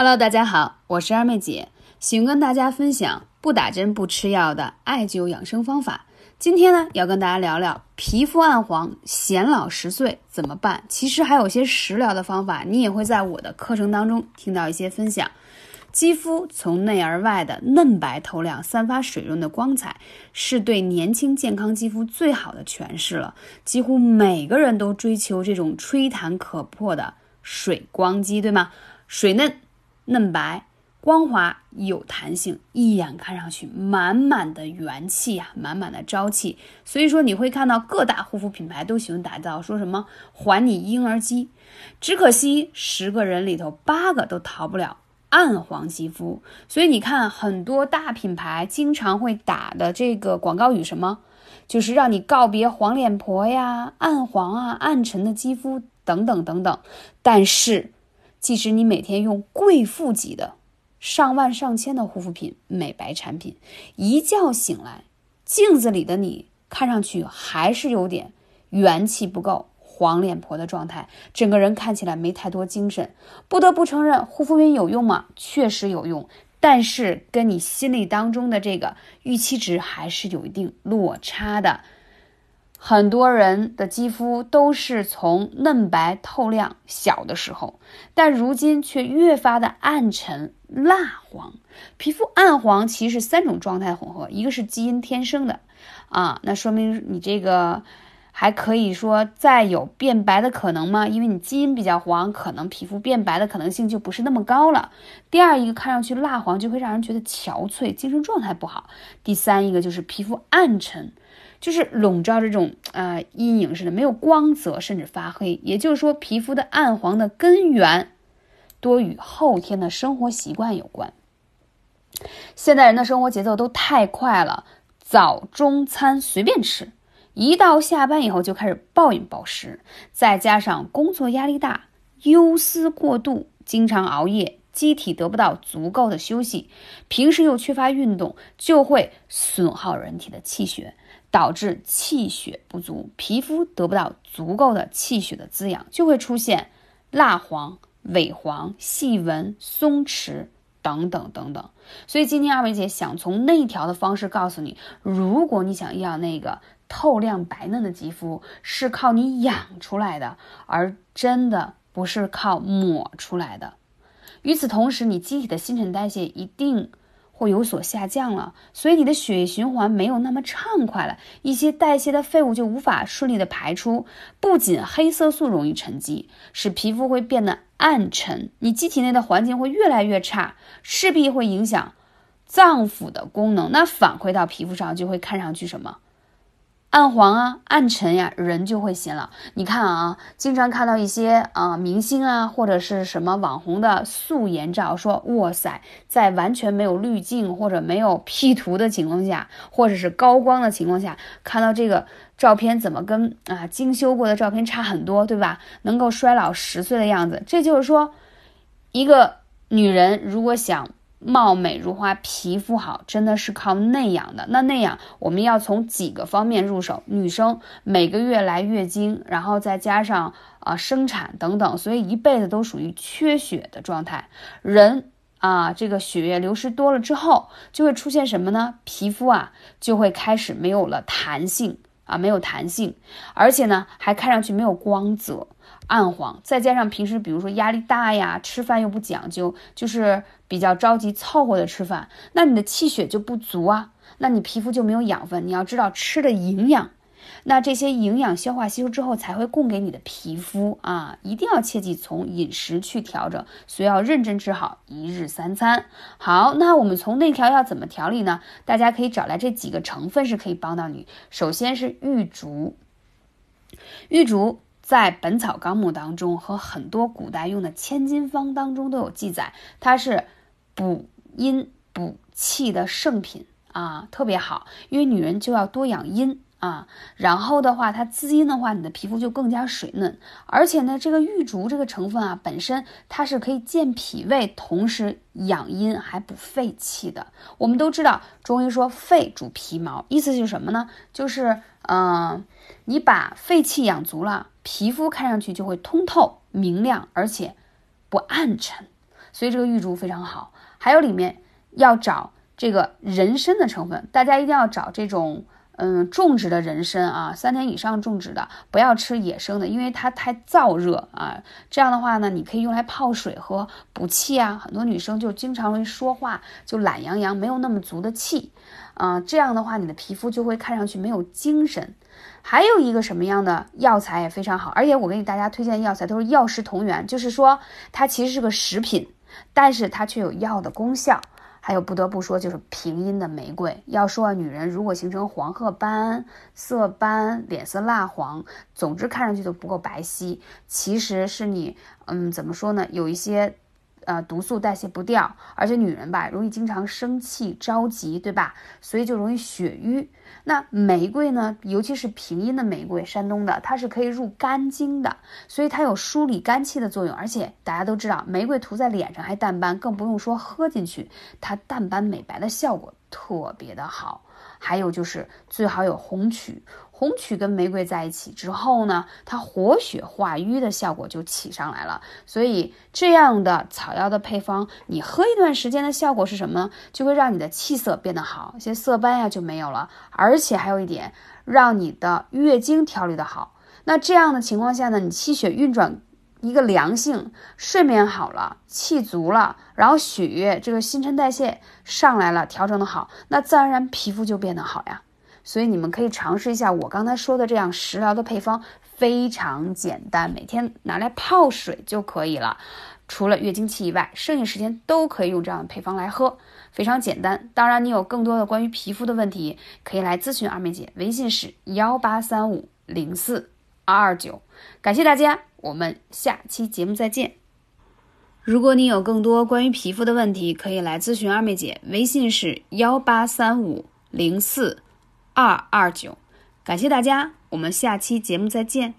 Hello，大家好，我是二妹姐，喜欢跟大家分享不打针不吃药的艾灸养生方法。今天呢，要跟大家聊聊皮肤暗黄、显老十岁怎么办？其实还有些食疗的方法，你也会在我的课程当中听到一些分享。肌肤从内而外的嫩白透亮、散发水润的光彩，是对年轻健康肌肤最好的诠释了。几乎每个人都追求这种吹弹可破的水光肌，对吗？水嫩。嫩白、光滑、有弹性，一眼看上去满满的元气呀，满满的朝气。所以说，你会看到各大护肤品牌都喜欢打造说什么“还你婴儿肌”，只可惜十个人里头八个都逃不了暗黄肌肤。所以你看，很多大品牌经常会打的这个广告语什么，就是让你告别黄脸婆呀、暗黄啊、暗沉的肌肤等等等等。但是。即使你每天用贵妇级的上万上千的护肤品、美白产品，一觉醒来，镜子里的你看上去还是有点元气不够、黄脸婆的状态，整个人看起来没太多精神。不得不承认，护肤品有用吗？确实有用，但是跟你心里当中的这个预期值还是有一定落差的。很多人的肌肤都是从嫩白透亮小的时候，但如今却越发的暗沉蜡黄。皮肤暗黄其实是三种状态混合，一个是基因天生的，啊，那说明你这个还可以说再有变白的可能吗？因为你基因比较黄，可能皮肤变白的可能性就不是那么高了。第二一个看上去蜡黄就会让人觉得憔悴，精神状态不好。第三一个就是皮肤暗沉。就是笼罩这种呃阴影似的，没有光泽，甚至发黑。也就是说，皮肤的暗黄的根源多与后天的生活习惯有关。现代人的生活节奏都太快了，早中餐随便吃，一到下班以后就开始暴饮暴食，再加上工作压力大、忧思过度、经常熬夜，机体得不到足够的休息，平时又缺乏运动，就会损耗人体的气血。导致气血不足，皮肤得不到足够的气血的滋养，就会出现蜡黄、萎黄、细纹、松弛等等等等。所以今天二位姐想从内调的方式告诉你，如果你想要那个透亮白嫩的肌肤，是靠你养出来的，而真的不是靠抹出来的。与此同时，你机体的新陈代谢一定。会有所下降了，所以你的血液循环没有那么畅快了，一些代谢的废物就无法顺利的排出。不仅黑色素容易沉积，使皮肤会变得暗沉，你机体内的环境会越来越差，势必会影响脏腑的功能。那反馈到皮肤上就会看上去什么？暗黄啊，暗沉呀，人就会显老。你看啊，经常看到一些啊明星啊，或者是什么网红的素颜照，说哇塞，在完全没有滤镜或者没有 P 图的情况下，或者是高光的情况下，看到这个照片怎么跟啊精修过的照片差很多，对吧？能够衰老十岁的样子，这就是说，一个女人如果想。貌美如花，皮肤好，真的是靠内养的。那内养，我们要从几个方面入手。女生每个月来月经，然后再加上啊生产等等，所以一辈子都属于缺血的状态。人啊，这个血液流失多了之后，就会出现什么呢？皮肤啊，就会开始没有了弹性啊，没有弹性，而且呢，还看上去没有光泽。暗黄，再加上平时比如说压力大呀，吃饭又不讲究，就是比较着急凑合的吃饭，那你的气血就不足啊，那你皮肤就没有养分。你要知道吃的营养，那这些营养消化吸收之后才会供给你的皮肤啊，一定要切记从饮食去调整，所以要认真吃好一日三餐。好，那我们从内调要怎么调理呢？大家可以找来这几个成分是可以帮到你。首先是玉竹，玉竹。在《本草纲目》当中和很多古代用的千金方当中都有记载，它是补阴补气的圣品啊，特别好。因为女人就要多养阴啊，然后的话，它滋阴的话，你的皮肤就更加水嫩。而且呢，这个玉竹这个成分啊，本身它是可以健脾胃，同时养阴还补肺气的。我们都知道，中医说肺主皮毛，意思就是什么呢？就是嗯，你把肺气养足了。皮肤看上去就会通透明亮，而且不暗沉。所以这个玉竹非常好。还有里面要找这个人参的成分，大家一定要找这种。嗯，种植的人参啊，三天以上种植的，不要吃野生的，因为它太燥热啊。这样的话呢，你可以用来泡水喝，补气啊。很多女生就经常容易说话就懒洋洋，没有那么足的气，啊，这样的话你的皮肤就会看上去没有精神。还有一个什么样的药材也非常好，而且我给大家推荐的药材都是药食同源，就是说它其实是个食品，但是它却有药的功效。还有不得不说，就是平阴的玫瑰。要说女人如果形成黄褐斑、色斑、脸色蜡黄，总之看上去都不够白皙，其实是你，嗯，怎么说呢？有一些。呃，毒素代谢不掉，而且女人吧，容易经常生气、着急，对吧？所以就容易血瘀。那玫瑰呢，尤其是平阴的玫瑰，山东的，它是可以入肝经的，所以它有梳理肝气的作用。而且大家都知道，玫瑰涂在脸上还淡斑，更不用说喝进去，它淡斑美白的效果特别的好。还有就是最好有红曲，红曲跟玫瑰在一起之后呢，它活血化瘀的效果就起上来了。所以这样的草药的配方，你喝一段时间的效果是什么？就会让你的气色变得好，一些色斑呀就没有了。而且还有一点，让你的月经调理的好。那这样的情况下呢，你气血运转。一个良性，睡眠好了，气足了，然后血液这个新陈代谢上来了，调整的好，那自然而然皮肤就变得好呀。所以你们可以尝试一下我刚才说的这样食疗的配方，非常简单，每天拿来泡水就可以了。除了月经期以外，剩下时间都可以用这样的配方来喝，非常简单。当然，你有更多的关于皮肤的问题，可以来咨询二妹姐，微信是幺八三五零四二二九。感谢大家。我们下期节目再见。如果你有更多关于皮肤的问题，可以来咨询二妹姐，微信是幺八三五零四二二九。感谢大家，我们下期节目再见。